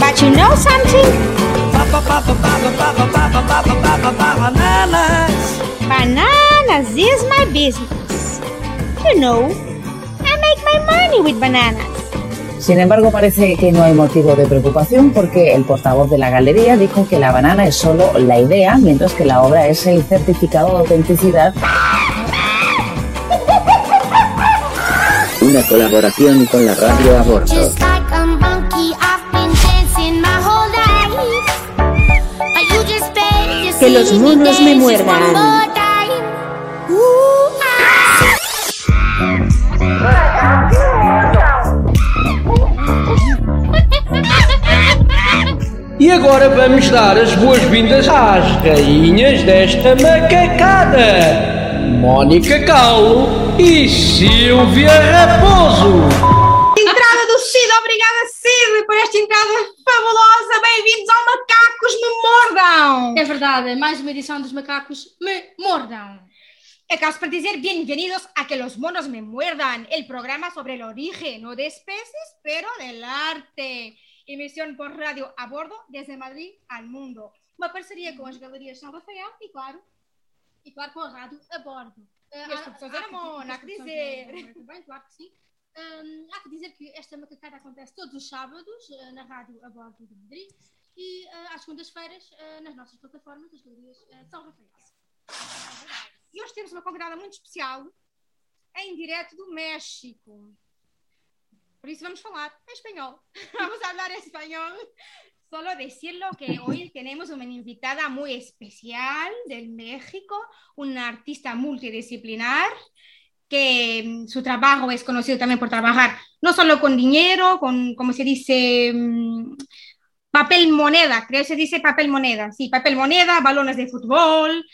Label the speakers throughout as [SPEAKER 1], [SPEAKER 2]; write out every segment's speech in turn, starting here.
[SPEAKER 1] But you know something?
[SPEAKER 2] Bananas.
[SPEAKER 1] Bananas is my business. You know, I make my money with bananas.
[SPEAKER 3] Sin embargo, parece que no hay motivo de preocupación porque el portavoz de la galería dijo que la banana es solo la idea, mientras que la obra es el certificado de autenticidad.
[SPEAKER 4] Una colaboración con la radio a bordo.
[SPEAKER 5] Just like a monkey, I've been dancing my whole life. But you just beg to
[SPEAKER 6] Que los monos me muerdan.
[SPEAKER 7] E agora vamos dar as boas-vindas às rainhas desta macacada: Mónica Calo e Silvia Raposo.
[SPEAKER 8] Entrada do Cid, obrigada Cid por esta entrada fabulosa. Bem-vindos ao Macacos Me Mordam.
[SPEAKER 9] É verdade, mais uma edição dos macacos me mordam.
[SPEAKER 8] Acaso para dizer bienvenidos a Que los monos me muerdan, el programa sobre el origen, no de especies, pero del arte. Emisión por radio a bordo desde Madrid al mundo. Uma parceria com as galerias São Rafael e, claro,
[SPEAKER 9] E claro, com a rádio a bordo.
[SPEAKER 8] E as produções da Ramona, há que dizer.
[SPEAKER 9] Bem, claro que sim. Hum, há que dizer que esta macacada acontece todos os sábados eh, na rádio a bordo de Madrid e eh, às segundas-feiras eh, nas nossas plataformas das galerias São Rafael.
[SPEAKER 8] E hoje temos uma convidada muito especial, em direto do México. Por eso vamos a hablar español. Vamos a hablar español. Solo decirlo que hoy tenemos una invitada muy especial del México, una artista multidisciplinar que mm, su trabajo es conocido también por trabajar no solo con dinero, con, como se dice, mm, papel moneda, creo que se dice papel moneda, sí, papel moneda, balones de fútbol,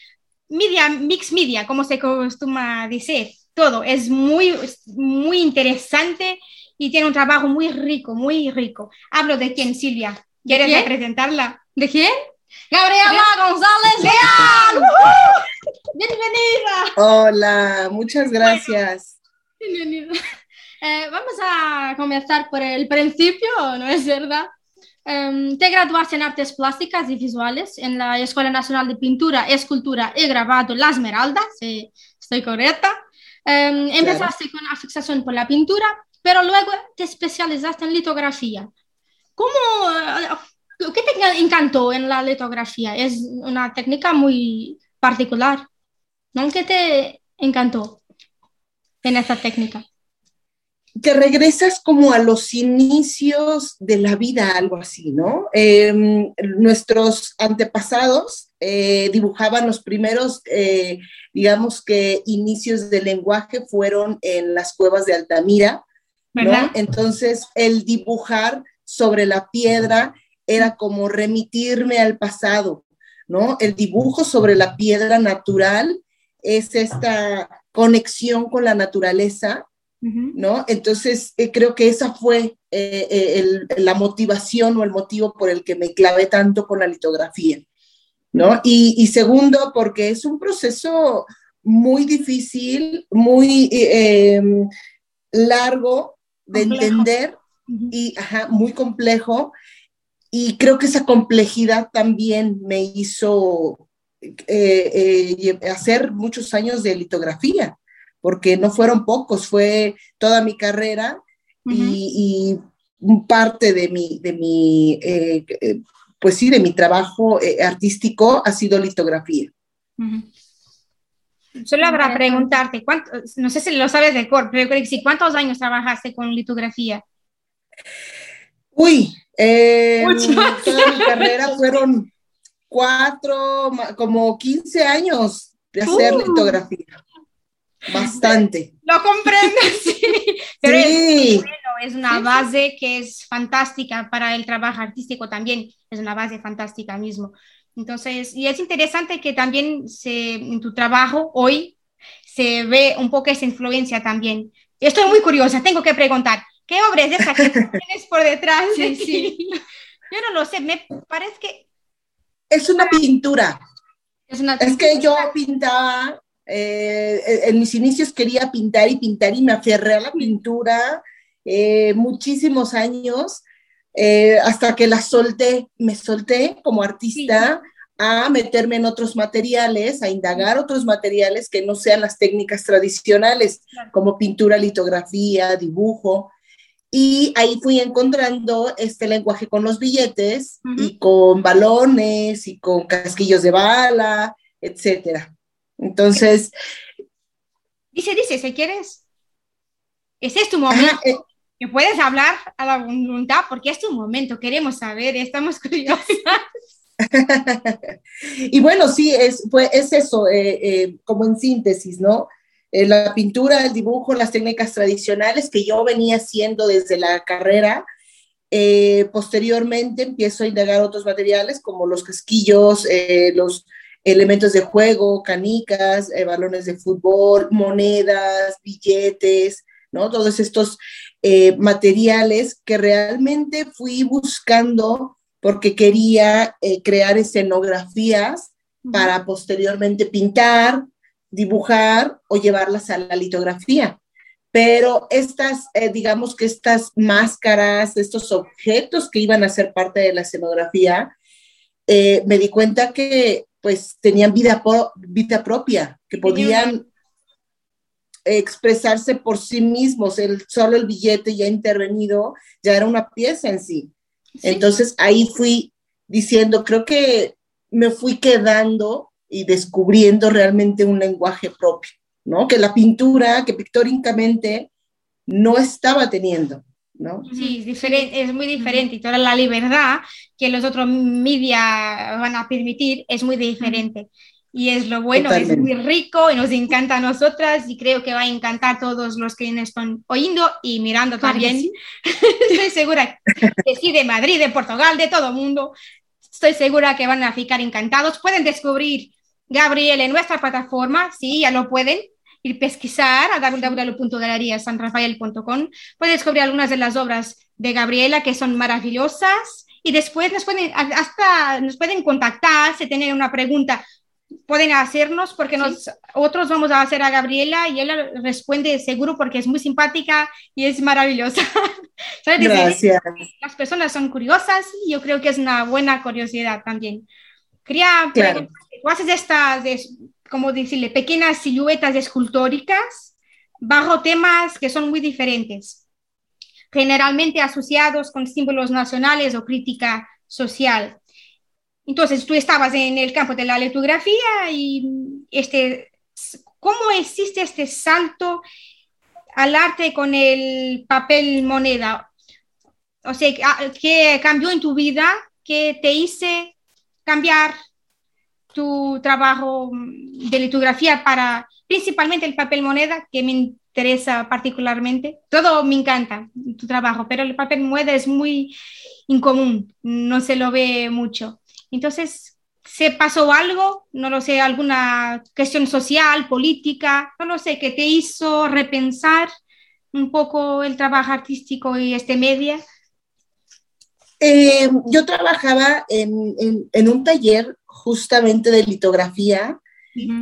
[SPEAKER 8] media, mix media, como se acostumbra decir, todo. Es muy, muy interesante y tiene un trabajo muy rico, muy rico. Hablo de quién, Silvia. ¿Quieres
[SPEAKER 9] quién?
[SPEAKER 8] representarla?
[SPEAKER 9] ¿De quién? Gabriela González
[SPEAKER 8] ¡Leal!
[SPEAKER 9] Bienvenida.
[SPEAKER 10] Hola, muchas gracias.
[SPEAKER 9] Bienvenida. Eh, vamos a comenzar por el principio, ¿no es verdad? Em, te graduaste en Artes Plásticas y Visuales en la Escuela Nacional de Pintura, Escultura y Grabado La Esmeralda, si estoy correcta. Em, empezaste con afición por la pintura, pero luego te especializaste en litografía. ¿Cómo, eh, ¿Qué te encantó en la litografía? Es una técnica muy particular. ¿No? ¿Qué te encantó en esta técnica?
[SPEAKER 10] Que regresas como a los inicios de la vida, algo así, ¿no? Eh, nuestros antepasados eh, dibujaban los primeros, eh, digamos que inicios del lenguaje fueron en las cuevas de Altamira, ¿no? Entonces, el dibujar sobre la piedra era como remitirme al pasado, ¿no? El dibujo sobre la piedra natural es esta conexión con la naturaleza. ¿no? Entonces, eh, creo que esa fue eh, eh, el- la motivación o el motivo por el que me clavé tanto con la litografía, ¿no? Y, y segundo, porque es un proceso muy difícil, muy eh, em, largo de
[SPEAKER 8] Complejo.
[SPEAKER 10] entender y ajá, muy complejo. Y creo que esa complejidad también me hizo eh, eh, hacer muchos años de litografía, porque no fueron pocos, fue toda mi carrera y, y parte de mi, de mi eh, eh, pues sí, de mi trabajo artístico ha sido litografía.
[SPEAKER 8] Solo
[SPEAKER 9] Interesante.
[SPEAKER 8] preguntarte, ¿cuánto- no sé si lo sabes de cor, pero creo que sí, ¿cuántos años trabajaste con litografía?
[SPEAKER 10] Uy, eh, toda mi carrera fueron cuatro, como 15 años de hacer
[SPEAKER 8] Uh.
[SPEAKER 10] litografía. Bastante.
[SPEAKER 8] Lo comprendo, sí. Pero es,
[SPEAKER 10] Sí,
[SPEAKER 8] bueno, es una base que es fantástica para el trabajo artístico también, es una base fantástica mismo. Entonces, y es interesante que también se, en tu trabajo hoy se ve un poco esa influencia también. Estoy muy curiosa, tengo que preguntar, ¿qué obra es esa que tienes por detrás?
[SPEAKER 9] Sí, sí.
[SPEAKER 8] Yo no lo sé, me parece que
[SPEAKER 10] Es una pintura.
[SPEAKER 9] Es, una
[SPEAKER 10] Es que yo pintaba, eh, en mis inicios quería pintar y pintar y me aferré a la pintura eh, muchísimos años eh, hasta que la solté, me solté como artista a meterme en otros materiales, a indagar otros materiales que no sean las técnicas tradicionales, como pintura, litografía, dibujo. Y ahí fui encontrando este lenguaje con los billetes y con balones y con casquillos de bala, etcétera. Entonces,
[SPEAKER 8] Dice, dice, si quieres. Ese es tu momento.
[SPEAKER 10] ajá, eh,
[SPEAKER 8] Que puedes hablar a la voluntad porque es tu momento. Queremos saber, estamos curiosos.
[SPEAKER 10] y bueno, sí, es, pues, es eso, eh, eh, como en síntesis, ¿no? Eh, la pintura, el dibujo, las técnicas tradicionales que yo venía haciendo desde la carrera. Posteriormente empiezo a indagar otros materiales como los casquillos, los elementos de juego, canicas, balones de fútbol, monedas, billetes, ¿no? Todos estos eh, materiales que realmente fui buscando porque quería eh, crear escenografías para posteriormente pintar, dibujar o llevarlas a la litografía. Pero estas, eh, digamos que estas máscaras, estos objetos que iban a ser parte de la escenografía, eh, me di cuenta que pues tenían vida, vida propia, que podían expresarse por sí mismos. El, solo el billete ya intervenido ya era una pieza en sí. Entonces ahí fui diciendo, creo que me fui quedando y descubriendo realmente un lenguaje propio, ¿no? Que la pintura, que pictóricamente no estaba teniendo, ¿no?
[SPEAKER 8] Sí, es, diferente, es muy diferente y toda la libertad que los otros media van a permitir es muy diferente. Y es lo bueno, es muy rico y nos encanta a nosotras y creo que va a encantar a todos los que nos están oyendo y mirando también.
[SPEAKER 9] sí.
[SPEAKER 8] Estoy segura que sí, de Madrid, de Portugal, de todo el mundo. Estoy segura que van a ficar encantados. Pueden descubrir Gabriel en nuestra plataforma, sí, ya lo pueden ir pesquisar a www.galeriasanrafael.com. Pueden descubrir algunas de las obras de Gabriela que son maravillosas y después nos pueden, hasta nos pueden contactar si tienen una pregunta. Pueden hacernos porque nos, otros vamos a hacer a Gabriela y ella responde seguro porque es muy simpática y es maravillosa.
[SPEAKER 10] Gracias.
[SPEAKER 8] las personas son curiosas y yo creo que es una buena curiosidad también. Quería
[SPEAKER 10] Claro.
[SPEAKER 8] ¿tú haces estas, como decirle, pequeñas siluetas escultóricas bajo temas que son muy diferentes, generalmente asociados con símbolos nacionales o crítica social? Entonces, tú estabas en el campo de la litografía y este, ¿cómo existe este salto al arte con el papel moneda? O sea, ah, ¿qué cambió en tu vida? ¿Qué te hice cambiar tu trabajo de litografía para principalmente el papel moneda, que me interesa particularmente? Todo me encanta, tu trabajo, pero el papel moneda es muy incomún, no se lo ve mucho. Entonces, ¿se pasó algo? No lo sé, alguna cuestión social, política, no lo sé, que te hizo repensar un poco el trabajo artístico y este media.
[SPEAKER 10] Eh, yo trabajaba en, en- en un taller justamente de litografía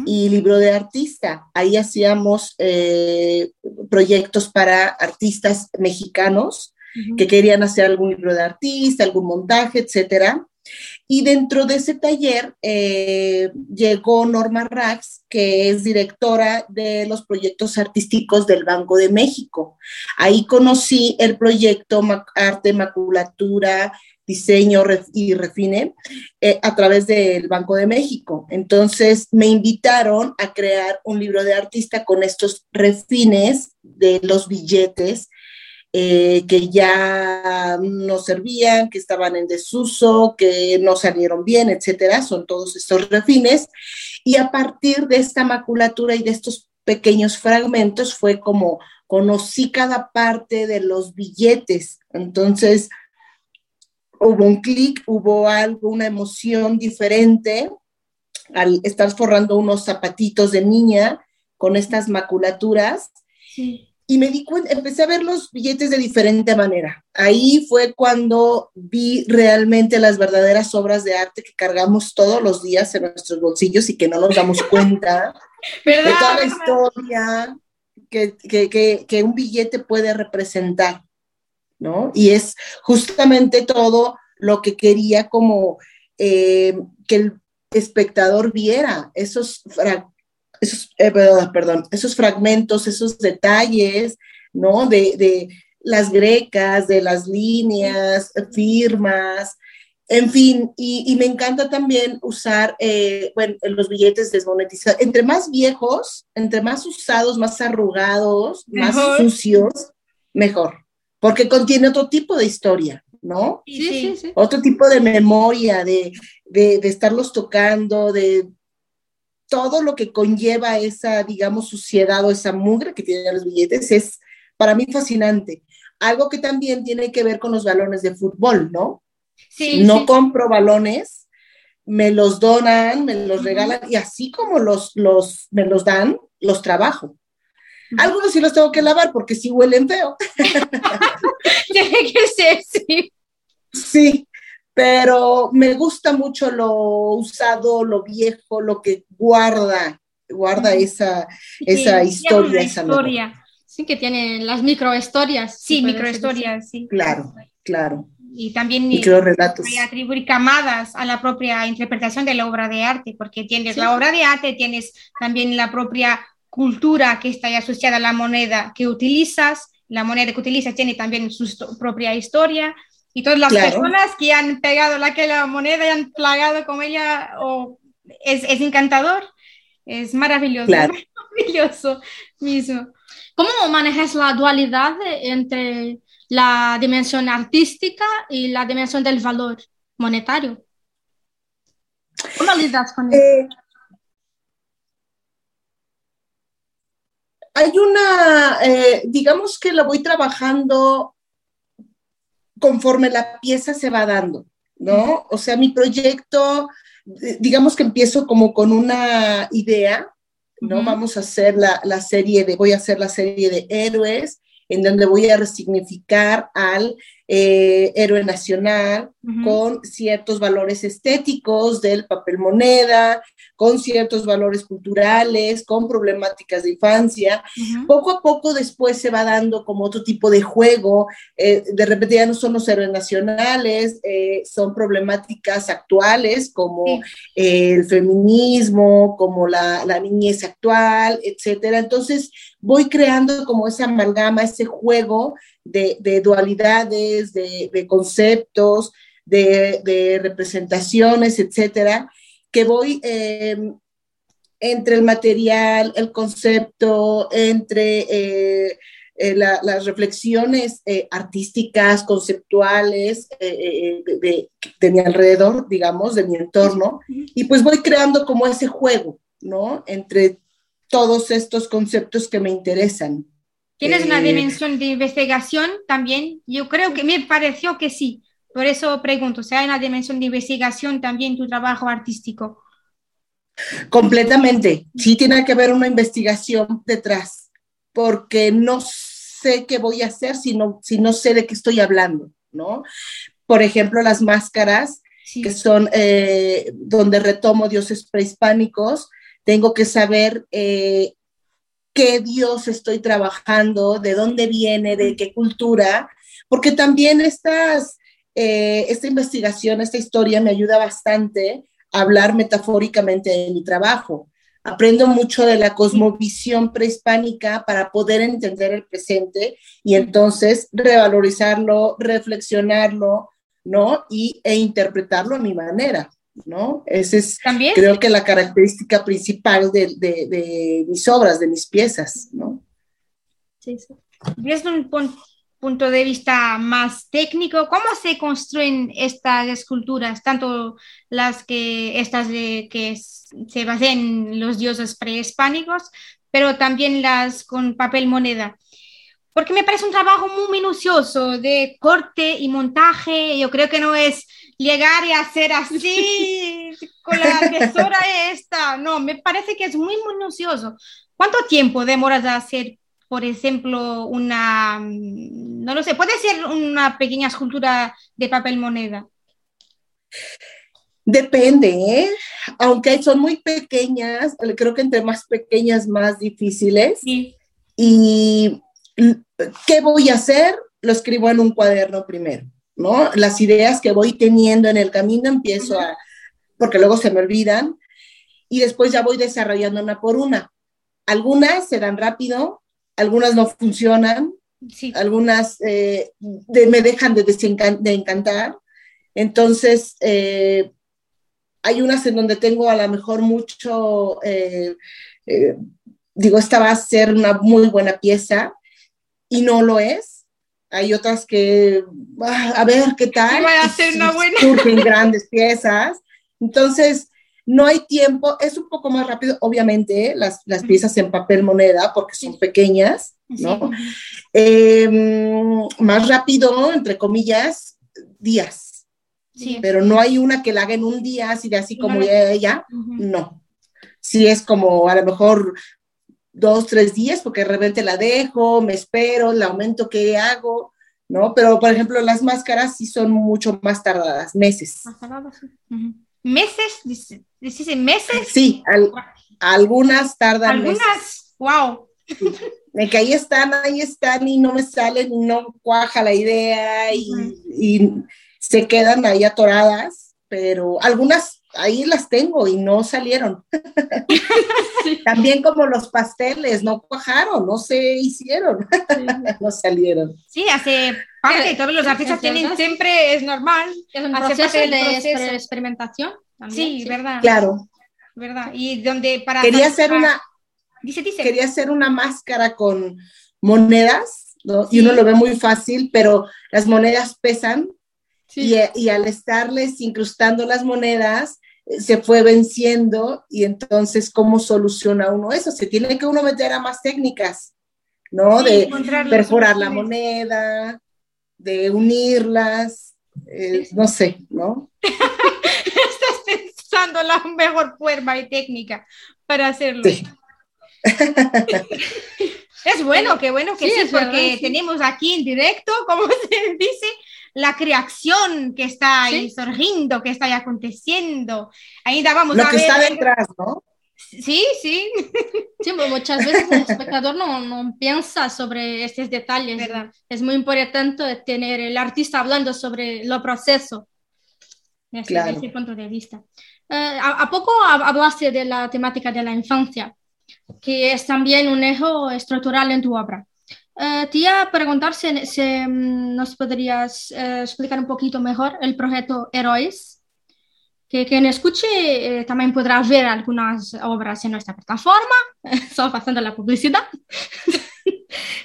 [SPEAKER 10] y libro de artista. Ahí hacíamos eh, proyectos para artistas mexicanos que querían hacer algún libro de artista, algún montaje, etcétera. Y dentro de ese taller eh, llegó Norma Rax, que es directora de los proyectos artísticos del Banco de México. Ahí conocí el proyecto Arte, Maculatura, Diseño y Refine eh, a través del Banco de México. Entonces me invitaron a crear un libro de artista con estos refines de los billetes eh, que ya no servían, que estaban en desuso, que no salieron bien, etcétera. Son todos estos refines. Y a partir de esta maculatura y de estos pequeños fragmentos fue como conocí cada parte de los billetes. Entonces hubo un clic, hubo algo, una emoción diferente al estar forrando unos zapatitos de niña con estas maculaturas.
[SPEAKER 9] Sí.
[SPEAKER 10] Y me di cuenta, empecé a ver los billetes de diferente manera. Ahí fue cuando vi realmente las verdaderas obras de arte que cargamos todos los días en nuestros bolsillos y que no nos damos cuenta de toda la historia que, que, que, que un billete puede representar, ¿no? Y es justamente todo lo que quería como eh, que el espectador viera, esos fragmentos esos, eh, perdón, esos fragmentos, esos detalles, ¿no? De, de, las grecas, de las líneas, firmas, en fin, y, y me encanta también usar, eh, bueno, los billetes desmonetizados. Entre más viejos, entre más usados, más arrugados, más sucios, mejor, porque contiene otro tipo de historia, ¿no?
[SPEAKER 9] Sí, sí, sí.
[SPEAKER 10] Otro tipo de memoria, de, de, de estarlos tocando, de todo lo que conlleva esa, digamos, suciedad o esa mugre que tienen los billetes es para mí fascinante. Algo que también tiene que ver con los balones de fútbol, ¿no?
[SPEAKER 9] Sí,
[SPEAKER 10] no
[SPEAKER 9] sí.
[SPEAKER 10] compro balones, me los donan, me los regalan y así como los, los, me los dan, los trabajo. Algunos sí los tengo que lavar porque sí huelen feo.
[SPEAKER 9] Tiene que ser, sí.
[SPEAKER 10] Sí, pero me gusta mucho lo usado, lo viejo, lo que guarda, guarda esa, esa
[SPEAKER 9] Sí,
[SPEAKER 10] historia, esa memoria.
[SPEAKER 9] historia. Sí, que tiene las microhistorias.
[SPEAKER 8] Sí, microhistorias, sí.
[SPEAKER 10] Claro, claro.
[SPEAKER 8] Y también
[SPEAKER 10] Microrelatos.
[SPEAKER 8] y atribuir camadas a la propia interpretación de la obra de arte, porque tienes la obra de arte, tienes también la propia cultura que está asociada a la moneda que utilizas, la moneda que utilizas tiene también su propia historia, y todas las
[SPEAKER 10] Claro.
[SPEAKER 8] personas que han pegado la, que la moneda y han plagado con ella, es, es encantador, es maravilloso,
[SPEAKER 10] Claro.
[SPEAKER 8] maravilloso mismo.
[SPEAKER 9] ¿Cómo manejas la dualidad entre la dimensión artística y la dimensión del valor monetario? ¿Cómo lidas con eso?
[SPEAKER 10] Eh, hay una, eh, digamos que la voy trabajando conforme la pieza se va dando, ¿no? O sea, mi proyecto, eh, digamos que empiezo como con una idea, ¿no? Vamos a hacer la, la serie de, voy a hacer la serie de héroes, en donde voy a resignificar al eh, héroe nacional con ciertos valores estéticos del papel moneda, con ciertos valores culturales, con problemáticas de infancia. Poco a poco después se va dando como otro tipo de juego, eh, de repente ya no son los héroes nacionales, eh, son problemáticas actuales como
[SPEAKER 8] Sí.
[SPEAKER 10] eh, el feminismo, como la, la niñez actual, etcétera. Entonces voy creando como esa amalgama, ese juego de, de dualidades, de, de conceptos, de, de representaciones, etcétera, que voy eh, entre el material, el concepto, entre eh, eh, la- las reflexiones eh, artísticas, conceptuales de, de- mi alrededor, digamos, de mi entorno, y pues voy creando como ese juego, ¿no? Entre todos estos conceptos que me interesan.
[SPEAKER 8] ¿Tienes una dimensión de investigación también? Yo creo que me pareció que sí. Por eso pregunto, si hay una dimensión de investigación también en tu trabajo artístico.
[SPEAKER 10] Completamente. Sí tiene que haber una investigación detrás, porque no sé qué voy a hacer si no, si no sé de qué estoy hablando, ¿no? Por ejemplo, las máscaras,
[SPEAKER 8] Sí.
[SPEAKER 10] que son eh, donde retomo dioses prehispánicos, tengo que saber eh, qué dios estoy trabajando, de dónde viene, de qué cultura, porque también estas, eh, esta investigación, esta historia me ayuda bastante a hablar metafóricamente de mi trabajo. Aprendo mucho de la cosmovisión prehispánica para poder entender el presente y entonces revalorizarlo, reflexionarlo, ¿no? Y, e interpretarlo a mi manera, ¿no? Esa es,
[SPEAKER 8] También
[SPEAKER 10] creo que la característica principal de, de, de mis obras, de mis piezas, ¿no?
[SPEAKER 9] Sí, sí.
[SPEAKER 8] desde un pun- punto de vista más técnico, ¿cómo se construyen estas esculturas, tanto las que estas de, que se basan en los dioses prehispánicos, pero también las con papel moneda? Porque me parece un trabajo muy minucioso de corte y montaje. Yo creo que no es llegar y hacer así con la tesora esta. No, me parece que es muy minucioso. ¿Cuánto tiempo demoras a hacer por ejemplo, una, mm, no lo sé, puede ser una pequeña escultura de papel moneda.
[SPEAKER 10] Depende, ¿eh? aunque son muy pequeñas, creo que entre más pequeñas, más difíciles.
[SPEAKER 8] Sí.
[SPEAKER 10] ¿Y qué voy a hacer? Lo escribo en un cuaderno primero, ¿no? Las ideas que voy teniendo en el camino empiezo a, porque luego se me olvidan, y después ya voy desarrollando una por una. Algunas se dan rápido, algunas no funcionan,
[SPEAKER 8] Sí.
[SPEAKER 10] algunas eh, de- me dejan de, de encantar. Entonces, eh, hay unas en donde tengo a lo mejor mucho, eh, eh, digo, esta va a ser una muy buena pieza y no lo es. Hay otras que, ah, a ver qué tal.
[SPEAKER 8] Sí, va a ser una buena.
[SPEAKER 10] Surgen grandes piezas. Entonces, no hay tiempo, es un poco más rápido, obviamente, las, las piezas en papel moneda, porque son pequeñas, ¿no? Eh, más rápido, entre comillas, días,
[SPEAKER 8] Sí.
[SPEAKER 10] pero no hay una que la haga en un día, así de así como
[SPEAKER 8] Ujú.
[SPEAKER 10] no. Sí es como a lo mejor dos, tres días, porque de repente la dejo, me espero, la aumento que hago, ¿no? Pero, por ejemplo, las máscaras sí son mucho más tardadas, meses.
[SPEAKER 8] Más tardadas, sí. ¿Meses? Dice- ¿Decís en meses?
[SPEAKER 10] Sí, al- algunas tardan meses.
[SPEAKER 8] Algunas, wow.
[SPEAKER 10] de que ahí están, ahí están y no me salen no cuaja la idea y,
[SPEAKER 8] Ujú.
[SPEAKER 10] y se quedan ahí atoradas, pero algunas ahí las tengo y no salieron. También como los pasteles, no cuajaron, no se hicieron, no salieron.
[SPEAKER 8] Sí, hace parte,
[SPEAKER 9] Sí,
[SPEAKER 8] todos los artistas tienen siempre, es normal.
[SPEAKER 9] Es un
[SPEAKER 8] Hace
[SPEAKER 9] proceso
[SPEAKER 8] parte del
[SPEAKER 9] de
[SPEAKER 8] proceso.
[SPEAKER 9] exper- experimentación. También,
[SPEAKER 8] Sí, verdad.
[SPEAKER 10] Claro,
[SPEAKER 8] verdad. Y donde para
[SPEAKER 10] quería hacer una,
[SPEAKER 8] Dice, dice.
[SPEAKER 10] quería hacer una máscara con monedas, ¿no?
[SPEAKER 8] Sí.
[SPEAKER 10] Y uno lo ve muy fácil, pero las monedas pesan
[SPEAKER 9] Sí.
[SPEAKER 10] y, y al estarles incrustando las monedas, eh, se fue venciendo y entonces, ¿cómo soluciona uno eso? Se tiene que uno meter a más técnicas, ¿no?
[SPEAKER 8] Sí,
[SPEAKER 10] de perforar la moneda, de unirlas, eh, no sé, ¿no?
[SPEAKER 8] Estás pensando la mejor forma y técnica para hacerlo.
[SPEAKER 10] Sí.
[SPEAKER 8] Es bueno, qué bueno que
[SPEAKER 9] Sí,
[SPEAKER 8] sí,
[SPEAKER 9] es verdad,
[SPEAKER 8] porque
[SPEAKER 9] sí.
[SPEAKER 8] tenemos aquí en directo, como se dice, la creación que está ahí surgiendo, que está ahí aconteciendo. Ahí vamos
[SPEAKER 10] Lo
[SPEAKER 8] a
[SPEAKER 10] que
[SPEAKER 8] ver.
[SPEAKER 10] está detrás, ¿no?
[SPEAKER 8] Sí, sí,
[SPEAKER 9] Sí, pero muchas veces el espectador no, no piensa sobre estos detalles.
[SPEAKER 8] Verdad.
[SPEAKER 9] Es muy importante tener el artista hablando sobre lo proceso desde
[SPEAKER 10] Claro.
[SPEAKER 9] ese punto de vista. Eh, ¿a, a poco hab- hablaste de la temática de la infancia, que es también un eje estructural en tu obra. Eh, te iba a preguntar si, si, mm, nos podrías eh, explicar un poquito mejor el proyecto Heroes, que quien escuche eh, también podrá ver algunas obras en nuestra plataforma, solo pasando la publicidad.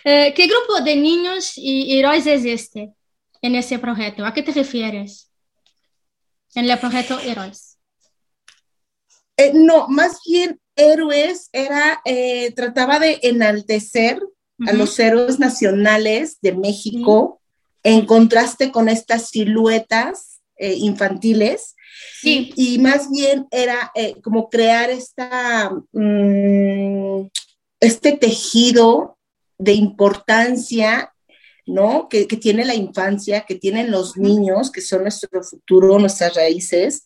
[SPEAKER 9] Eh, ¿Qué grupo de niños y héroes es este en ese proyecto? ¿A qué te refieres en el proyecto Héroes?
[SPEAKER 10] Eh, no, más bien héroes era, eh, trataba de enaltecer a
[SPEAKER 9] Ujú.
[SPEAKER 10] los héroes nacionales de México en contraste con estas siluetas eh, infantiles.
[SPEAKER 8] Sí,
[SPEAKER 10] Y más bien era eh, como crear esta, mm, este tejido de importancia, ¿no? Que, que tiene la infancia, que tienen los niños, que son nuestro futuro, nuestras raíces,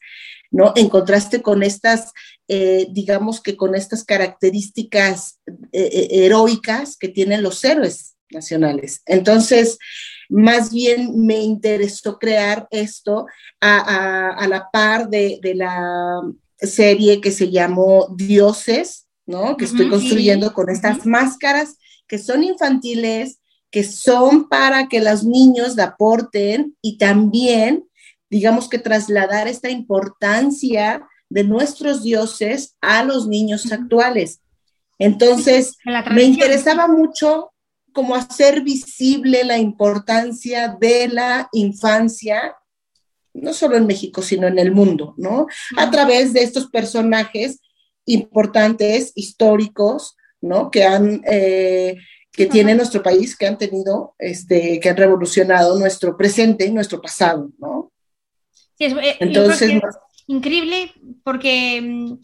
[SPEAKER 10] ¿no? En contraste con estas, eh, digamos que con estas características eh, heroicas que tienen los héroes nacionales. Entonces, más bien me interesó crear esto a, a- a la par de, de la serie que se llamó Dioses, ¿no? Que estoy construyendo con estas máscaras que son infantiles, que son para que los niños la aporten y también, digamos que trasladar esta importancia de nuestros dioses a los niños actuales. Entonces, me interesaba mucho como hacer visible la importancia de la infancia, no solo en México, sino en el mundo, ¿no? A través de estos personajes importantes, históricos, ¿no? Que han, eh, que tiene nuestro país, que han tenido, este, que han revolucionado nuestro presente, nuestro pasado, ¿no?
[SPEAKER 8] Sí, es- eh,
[SPEAKER 10] Entonces,
[SPEAKER 8] es increíble porque mm,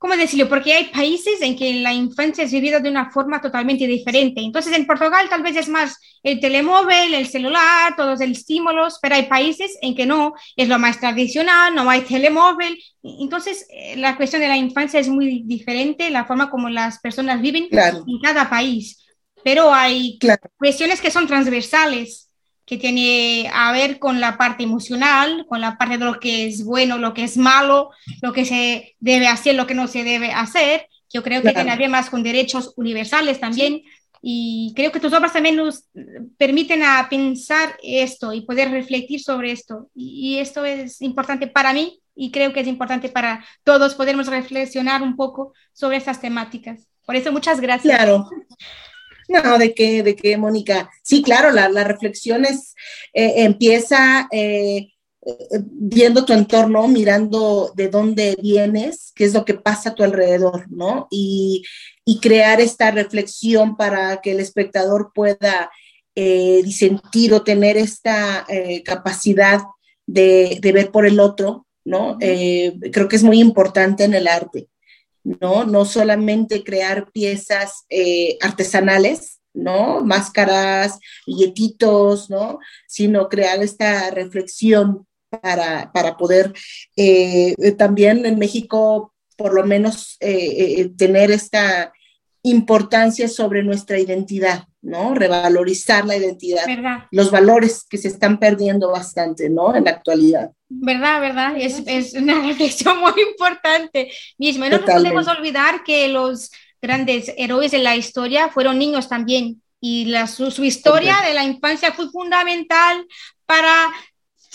[SPEAKER 8] ¿cómo decirlo? Porque hay países en que la infancia es vivida de una forma totalmente diferente. Entonces, en Portugal tal vez es más el telemóvil, el celular, todos los estímulos, pero hay países en que no, es lo más tradicional, no hay telemóvil. Entonces, eh, la cuestión de la infancia es muy diferente, la forma como las personas viven
[SPEAKER 10] Claro.
[SPEAKER 8] en cada país. Pero hay
[SPEAKER 10] Claro.
[SPEAKER 8] cuestiones que son transversales, que tiene a ver con la parte emocional, con la parte de lo que es bueno, lo que es malo, lo que se debe hacer, lo que no se debe hacer. Yo creo que
[SPEAKER 10] Claro.
[SPEAKER 8] tiene que ver más con derechos universales también. Y creo que tus obras también nos permiten a pensar esto y poder reflexionar sobre esto. Y, esto es importante para mí y creo que es importante para todos podermos reflexionar un poco sobre estas temáticas. Por eso, muchas gracias.
[SPEAKER 10] Claro. No, ¿de qué, de qué, Mónica? Sí, claro, la, la reflexión es, eh, empieza eh, viendo tu entorno, mirando de dónde vienes, qué es lo que pasa a tu alrededor, ¿no? Y, y crear esta reflexión para que el espectador pueda eh, disentir o tener esta capacidad de, de ver por el otro, ¿no? Creo que es muy importante en el arte. ¿No? No solamente crear piezas eh, artesanales, ¿no? Máscaras, billetitos, ¿no? Sino crear esta reflexión para, para poder eh, también en México, por lo menos, eh, eh, tener esta importancia sobre nuestra identidad, ¿no? Revalorizar la identidad,
[SPEAKER 8] ¿Verdad?
[SPEAKER 10] los valores que se están perdiendo bastante, ¿no? En la actualidad.
[SPEAKER 8] ¿Verdad? ¿Verdad? Es, es una reflexión muy importante mismo. No nos podemos olvidar que los grandes héroes de la historia fueron niños también. Y la, su, su historia de la infancia fue fundamental para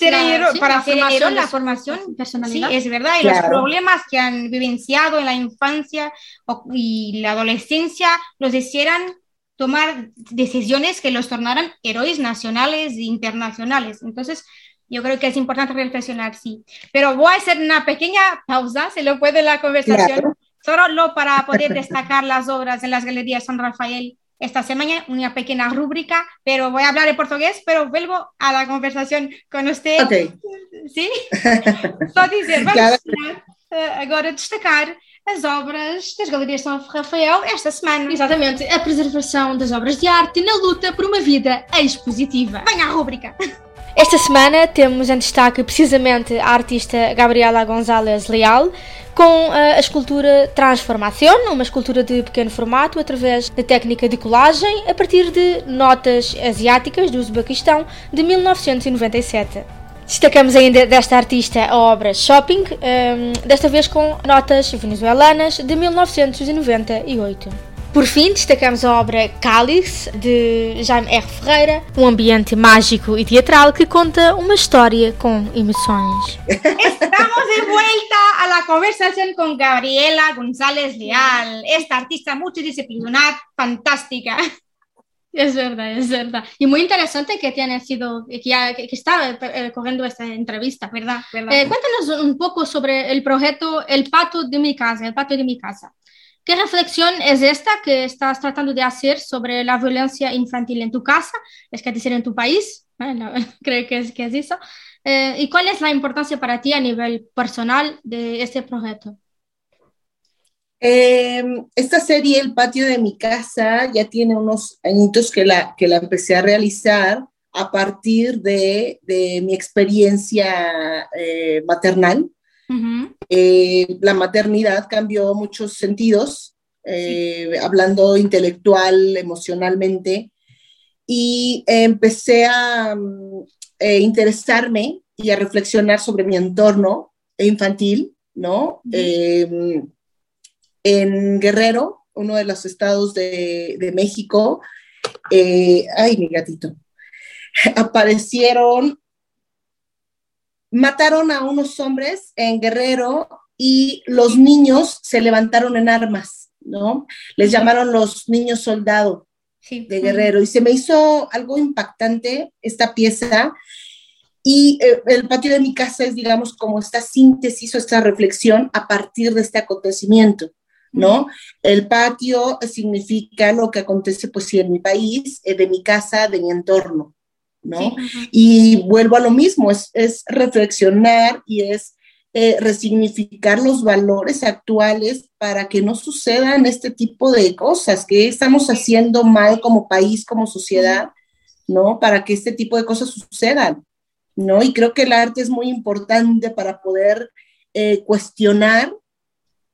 [SPEAKER 8] héroe,
[SPEAKER 9] sí,
[SPEAKER 8] para
[SPEAKER 9] formación de
[SPEAKER 8] la formación. Sí,
[SPEAKER 9] personalidad.
[SPEAKER 8] es verdad. Y los problemas que han vivenciado en la infancia o- y la adolescencia los hicieran tomar decisiones que los tornaran héroes nacionales e internacionales. Entonces, yo creo que es importante reflexionar, sí. Pero voy a hacer una pequeña pausa, se lo puede la conversación,
[SPEAKER 10] Claro.
[SPEAKER 8] solo para poder destacar las obras en las galerías San Rafael esta semana, una pequeña rúbrica, pero voy a hablar en portugués, pero vuelvo a la conversación con usted.
[SPEAKER 10] Ok.
[SPEAKER 8] Sim? Só dizer, vamos
[SPEAKER 10] Claro.
[SPEAKER 8] eh, agora destacar as obras das Galerias São Rafael esta semana.
[SPEAKER 9] Exatamente, a preservação das obras de arte na luta por uma vida expositiva.
[SPEAKER 8] Venha à rúbrica.
[SPEAKER 2] Esta semana temos em destaque precisamente a artista Gabriela González Leal com eh, a escultura Transformação, uma escultura de pequeno formato através da técnica de colagem a partir de notas asiáticas do Uzbequistão de 1997. Destacamos ainda desta artista a obra Shopping, ehm, desta vez com notas venezuelanas de 1998. Por fim, destacamos a obra Cálice, de Jaime R. Ferreira, um ambiente mágico e teatral que conta uma história com emoções.
[SPEAKER 8] Estamos de vuelta a la conversación con Gabriela González Leal, esta artista multidisciplinar fantástica.
[SPEAKER 9] Es verdad, es verdad. Y muy interesante que tiene sido, que, ya, que, que está eh, corriendo esta entrevista.
[SPEAKER 8] ¿Verdad? ¿Verdad?
[SPEAKER 9] Eh, cuéntanos un poco sobre el proyecto El Pato de mi casa, el patio de mi casa. ¿Qué reflexión es esta que estás tratando de hacer sobre la violencia infantil en tu casa? Es que decir en tu país, ¿eh? No, creo que es, que es eso. Eh, ¿Y cuál es la importancia para ti a nivel personal de este proyecto?
[SPEAKER 10] Eh, esta serie, El patio de mi casa, ya tiene unos añitos que la, que la empecé a realizar a partir de, de mi experiencia eh, maternal. Eh, la maternidad cambió muchos sentidos, eh, sí. hablando intelectual, emocionalmente, y empecé a eh, interesarme y a reflexionar sobre mi entorno infantil, ¿no? En Guerrero, uno de los estados de, de México, ay, mi gatito, aparecieron mataron a unos hombres en Guerrero y los niños se levantaron en armas, ¿no? Les llamaron los niños soldado sí. de Guerrero y se me hizo algo impactante esta pieza y eh, el patio de mi casa es, digamos, como esta síntesis o esta reflexión a partir de este acontecimiento. ¿no? El patio significa lo que acontece, pues sí, en mi país, eh, de mi casa, de mi entorno, ¿no? Sí. Y vuelvo a lo mismo, es, es reflexionar y es eh, resignificar los valores actuales para que no sucedan este tipo de cosas que estamos haciendo mal como país, como sociedad, ¿no? Para que este tipo de cosas sucedan, ¿no? Y creo que el arte es muy importante para poder eh, cuestionar,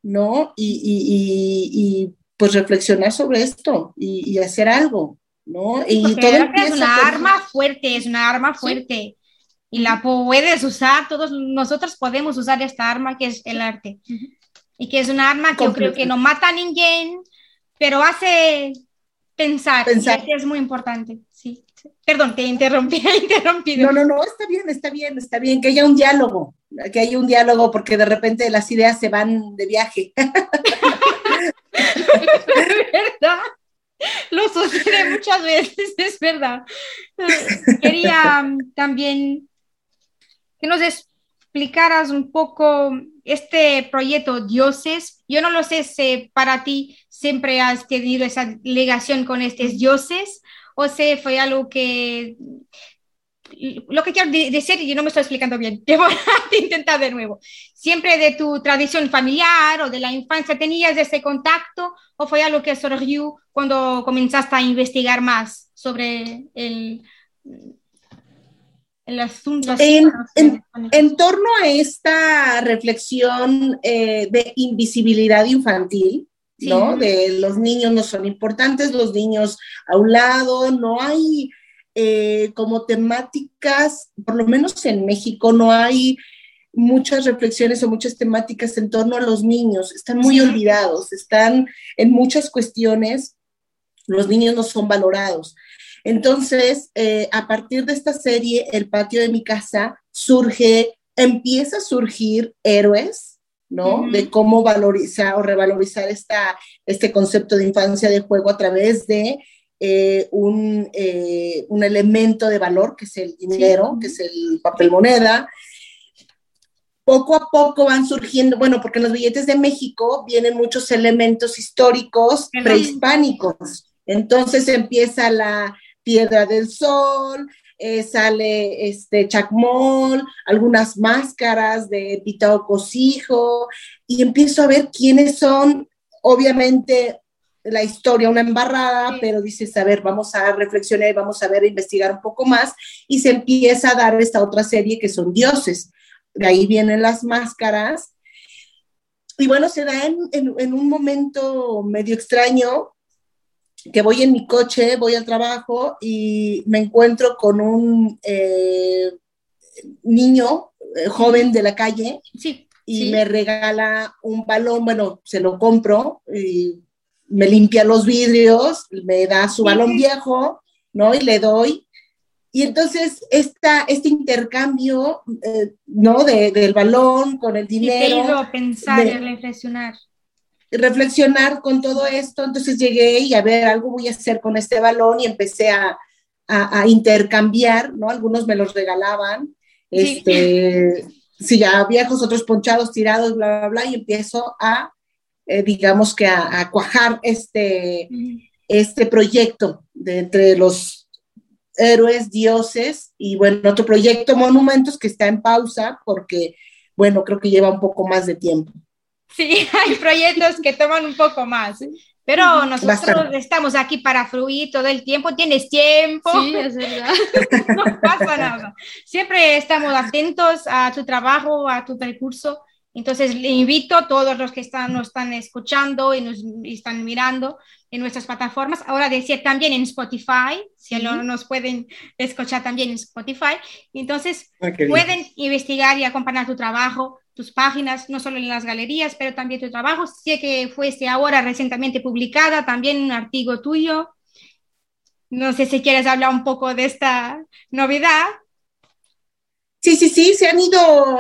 [SPEAKER 10] ¿no? Y, pues reflexionar sobre esto y, hacer algo, ¿no? y
[SPEAKER 8] todo es una arma fuerte, es una arma fuerte y la puedes usar, todos nosotros podemos usar esta arma que es el arte. Y que es un arma que yo creo que no mata a nadie, pero hace pensar. pensar. Y es muy importante, sí. Perdón, te interrumpí, interrumpido.
[SPEAKER 10] No, no, no, está bien, está bien, está bien, que haya un diálogo, que haya un diálogo, porque de repente las ideas se van de viaje.
[SPEAKER 8] ¿Verdad? Lo sucede muchas veces, es verdad. Quería um, también que nos explicaras un poco este proyecto Dioses. Yo no lo sé si para ti siempre has tenido esa ligación con estos dioses o si fue algo que... Lo que quiero decir, y no me estoy explicando bien, te voy a intentar de nuevo. ¿Siempre de tu tradición familiar o de la infancia tenías ese contacto o fue algo que surgió cuando comenzaste a investigar más sobre el,
[SPEAKER 10] en, torno a esta reflexión eh, de invisibilidad infantil, ¿no? De los niños no son importantes, los niños a un lado, no hay eh, como temáticas, por lo menos en México, no hay muchas reflexiones o muchas temáticas en torno a los niños, están muy olvidados, están en muchas cuestiones, los niños no son valorados. Entonces, eh, a partir de esta serie, El patio de mi casa, surge, empieza a surgir héroes, ¿no? De cómo valorizar o revalorizar esta, este concepto de infancia de juego a través de eh, un, eh, un, elemento de valor, que es el dinero, que es el papel moneda. Poco a poco van surgiendo, bueno, porque en los billetes de México vienen muchos elementos históricos prehispánicos. Entonces empieza la, Piedra del Sol, eh, sale este Chacmol, algunas máscaras de Pitao Cosijo, y empiezo a ver quiénes son, obviamente la historia una embarrada, pero dices, a ver, vamos a reflexionar, vamos a ver, investigar un poco más, y se empieza a dar esta otra serie que son dioses. De ahí vienen las máscaras. Y bueno, se da en, en un momento medio extraño, que voy en mi coche, voy al trabajo y me encuentro con un eh, niño eh, joven de la calle y me regala un balón, bueno, se lo compro y me limpia los vidrios, me da su balón viejo, ¿no? Y le doy. Y entonces esta, este intercambio, eh, ¿no? De, del balón con el dinero.
[SPEAKER 8] te a pensar y reflexionar
[SPEAKER 10] reflexionar con todo esto, entonces llegué y a ver, algo voy a hacer con este balón y empecé a, a, intercambiar, ¿no? Algunos me los regalaban, este, sí, ya viejos, otros ponchados, tirados, bla, bla, bla, y empiezo a, eh, digamos que a, cuajar este, este proyecto de entre los héroes, dioses, y bueno, otro proyecto, monumentos, que está en pausa porque, bueno, creo que lleva un poco más de tiempo.
[SPEAKER 8] Sí, hay proyectos que toman un poco más, pero nosotros estamos aquí para fluir todo el tiempo. ¿Tienes tiempo?
[SPEAKER 9] Sí, es verdad.
[SPEAKER 8] no pasa nada. Siempre estamos atentos a tu trabajo, a tu percurso. Entonces, le invito a todos los que están, nos están escuchando y nos están mirando en nuestras plataformas. Ahora decir también en Spotify, si no, nos pueden escuchar también en Spotify. Entonces, ah, pueden investigar y acompañar tu trabajo tus páginas, no solo en las galerías, pero también tu trabajo. Sé que fuiste ahora recientemente publicada también un artículo tuyo. No sé si quieres hablar un poco de esta novedad.
[SPEAKER 10] Sí, sí, sí, se han ido,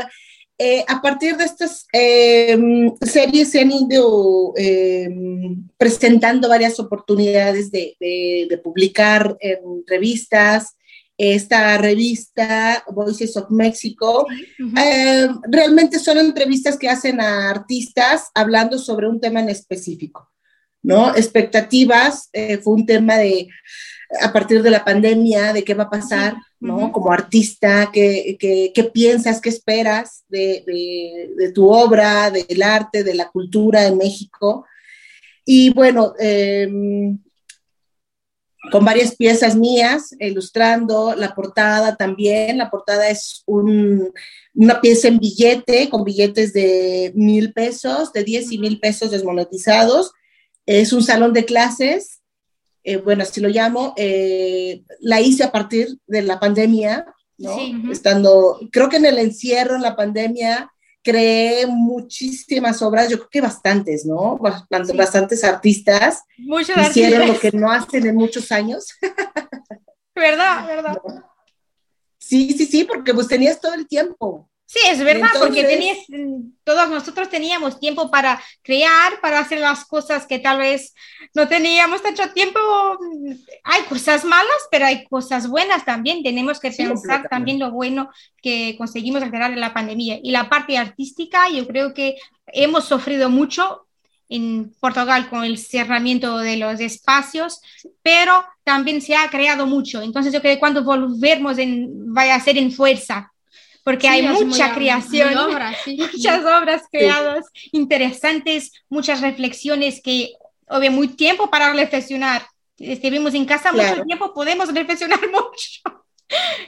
[SPEAKER 10] eh, a partir de estas em, series, se han ido em, presentando varias oportunidades de, de publicar en revistas, esta revista Voices of Mexico. Eh, realmente son entrevistas que hacen a artistas hablando sobre un tema en específico, ¿no? Expectativas, eh, fue un tema de, a partir de la pandemia, de qué va a pasar, ¿no? Como artista, ¿qué, qué, qué piensas, qué esperas de, de- de tu obra, del arte, de la cultura en México? Y bueno, em, con varias piezas mías, ilustrando la portada también. La portada es un- una pieza en billete, con billetes de mil pesos, de 10 y mil pesos desmonetizados. Es un salón de clases, eh, bueno, así lo llamo. eh, la hice a partir de la pandemia, ¿no?
[SPEAKER 8] Sí.
[SPEAKER 10] Estando, creo que en el encierro, en la pandemia, creé muchísimas obras, yo creo que bastantes, ¿no? Bast- Bastantes artistas
[SPEAKER 8] Muchos
[SPEAKER 10] hicieron lo que no hacen en muchos años.
[SPEAKER 8] ¿Verdad? ¿Verdad?
[SPEAKER 10] Sí, sí, sí, porque pues tenías todo el tiempo.
[SPEAKER 8] Sí, es verdad, porque
[SPEAKER 10] Entonces-
[SPEAKER 8] tenías, mm, todos nosotros teníamos tiempo para crear, para hacer las cosas que tal vez no teníamos tanto tiempo. Mm, Hay cosas malas, pero hay cosas buenas también. Tenemos que
[SPEAKER 10] Sí,
[SPEAKER 8] pensar también lo bueno que conseguimos alterar en la pandemia. Y la parte artística, yo creo que hemos sufrido mucho en Portugal con el cerramiento de los espacios, pero también se ha creado mucho. Entonces yo creo que cuando volvemos en, vaya a ser en fuerza, porque hay mucha creación, muchas obras creadas interesantes, muchas reflexiones que obvio muy tiempo para reflexionar. Estuvimos en casa mucho
[SPEAKER 10] Claro.
[SPEAKER 8] tiempo, podemos reflexionar mucho.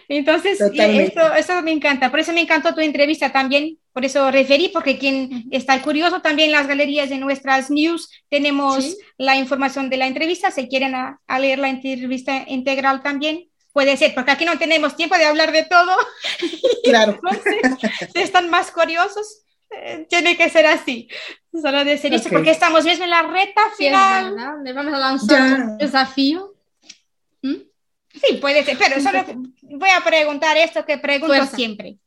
[SPEAKER 8] Entonces,
[SPEAKER 10] Totalmente.
[SPEAKER 8] eso, eso me encanta. Por eso me encantó tu entrevista también. Por eso referí, porque quien está curioso también las galerías de nuestras news tenemos
[SPEAKER 9] Sí.
[SPEAKER 8] la información de la entrevista. Si quieren a, a leer la entrevista integral también, puede ser, porque aquí no tenemos tiempo de hablar de todo.
[SPEAKER 10] Claro.
[SPEAKER 8] Entonces, si están más curiosos, eh, tiene que ser así. Solo decir eso,
[SPEAKER 10] Ok.
[SPEAKER 8] porque estamos mismo en la recta
[SPEAKER 9] Sí, es
[SPEAKER 8] final.
[SPEAKER 9] verdad. Le vamos a lanzar
[SPEAKER 10] Ya.
[SPEAKER 9] un desafío. ¿Mm?
[SPEAKER 8] Sí, puede ser, pero solo voy a preguntar esto que pregunto
[SPEAKER 9] Fuerza.
[SPEAKER 8] siempre.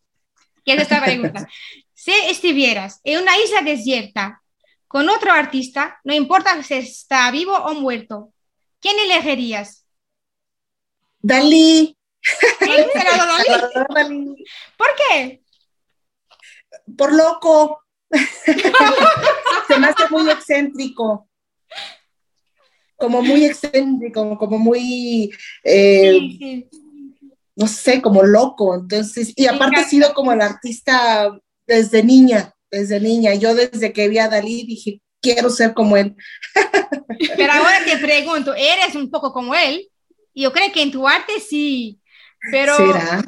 [SPEAKER 8] Que es esta pregunta. si estuvieras en una isla desierta con otro artista, no importa si está vivo o muerto, ¿quién elegirías?
[SPEAKER 10] Dalí.
[SPEAKER 8] ¿Quién será Dalí?
[SPEAKER 10] Salvador Dalí.
[SPEAKER 8] ¿Por qué?
[SPEAKER 10] Por loco. Se me hace muy excéntrico. Como muy excéntrico, como muy, eh,
[SPEAKER 8] Sí, sí.
[SPEAKER 10] no sé, como loco. Entonces, y aparte he
[SPEAKER 8] encanta.
[SPEAKER 10] sido como el artista desde niña, desde niña. Yo desde que vi a Dalí dije, quiero ser como él.
[SPEAKER 8] Pero ahora te pregunto, ¿eres un poco como él? Yo creo que en tu arte sí, pero
[SPEAKER 10] ¿Será?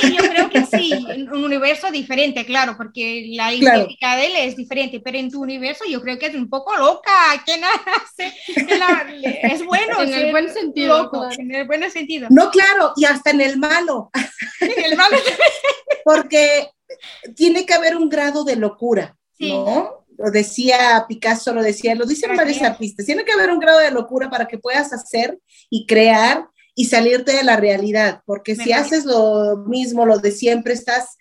[SPEAKER 8] sí, yo creo que sí, en un universo diferente, claro, porque la
[SPEAKER 10] Claro.
[SPEAKER 8] estética de él es diferente, pero en tu universo yo creo que es un poco loca, que nace, que la- es bueno,
[SPEAKER 9] En el buen sentido,
[SPEAKER 8] loco,
[SPEAKER 9] claro.
[SPEAKER 8] en el buen sentido.
[SPEAKER 10] No, claro, y hasta en el malo,
[SPEAKER 8] El malo-
[SPEAKER 10] porque tiene que haber un grado de locura,
[SPEAKER 8] Sí.
[SPEAKER 10] ¿no? Lo decía Picasso, lo decía, lo dicen varios artistas, tiene que haber un grado de locura para que puedas hacer y crear y salirte de la realidad, porque si haces lo mismo, lo de siempre, estás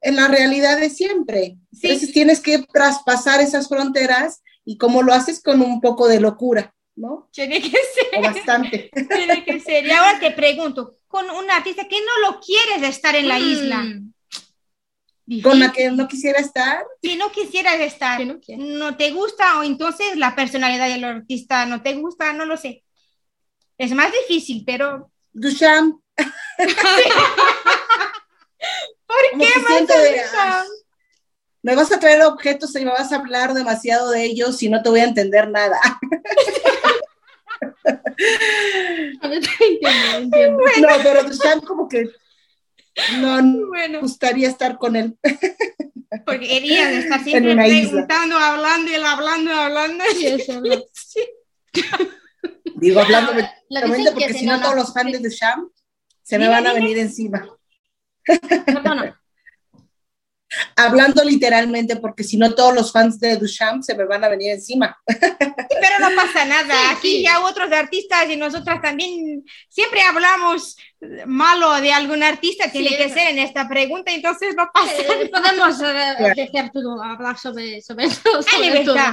[SPEAKER 10] en la realidad de siempre.
[SPEAKER 8] Sí.
[SPEAKER 10] Entonces tienes que traspasar esas fronteras y como lo haces con un poco de locura, ¿no?
[SPEAKER 8] Tiene que ser.
[SPEAKER 10] O bastante.
[SPEAKER 8] Tiene que ser. Y ahora te pregunto, con un artista que no lo quieres estar en la isla,
[SPEAKER 10] Con la que no quisiera estar,
[SPEAKER 8] si no quisieras estar,
[SPEAKER 9] no
[SPEAKER 8] te gusta o entonces la personalidad del artista no te gusta, no lo sé. Es más difícil, pero
[SPEAKER 10] Duchamp.
[SPEAKER 8] ¿por
[SPEAKER 10] Como
[SPEAKER 8] qué más
[SPEAKER 10] de,
[SPEAKER 8] Duchamp?
[SPEAKER 10] "Ay, me vas a traer objetos y me vas a hablar demasiado de ellos y no te voy a entender nada.
[SPEAKER 9] A ver, entiendo, entiendo.
[SPEAKER 10] No, pero Duchamp como que no no
[SPEAKER 8] Bueno,
[SPEAKER 10] me gustaría estar con él.
[SPEAKER 8] porque querías estar siempre
[SPEAKER 10] isla.
[SPEAKER 8] preguntando, hablando y él hablando, hablando.
[SPEAKER 9] Sí, verdad.
[SPEAKER 10] Digo, hablando
[SPEAKER 9] La
[SPEAKER 10] literalmente
[SPEAKER 9] dicen que
[SPEAKER 10] porque si no
[SPEAKER 9] no,
[SPEAKER 10] todos
[SPEAKER 9] no,
[SPEAKER 10] los fans
[SPEAKER 9] sí.
[SPEAKER 10] de Duchamp se me van a venir encima.
[SPEAKER 9] Perdona.
[SPEAKER 10] Hablando literalmente porque si no todos los fans de Duchamp se me van a venir encima.
[SPEAKER 8] Pero no pasa nada.
[SPEAKER 9] Sí,
[SPEAKER 8] Aquí
[SPEAKER 9] sí.
[SPEAKER 8] ya otros artistas y nosotras también siempre hablamos malo de algún artista, tiene
[SPEAKER 9] Sí,
[SPEAKER 8] que
[SPEAKER 9] es
[SPEAKER 8] ser en esta pregunta, entonces no pasa
[SPEAKER 9] Eh,
[SPEAKER 8] nada.
[SPEAKER 9] podemos eh, dejar todo, hablar sobre, sobre eso.
[SPEAKER 8] Hay
[SPEAKER 9] sobre todo.
[SPEAKER 8] libertad.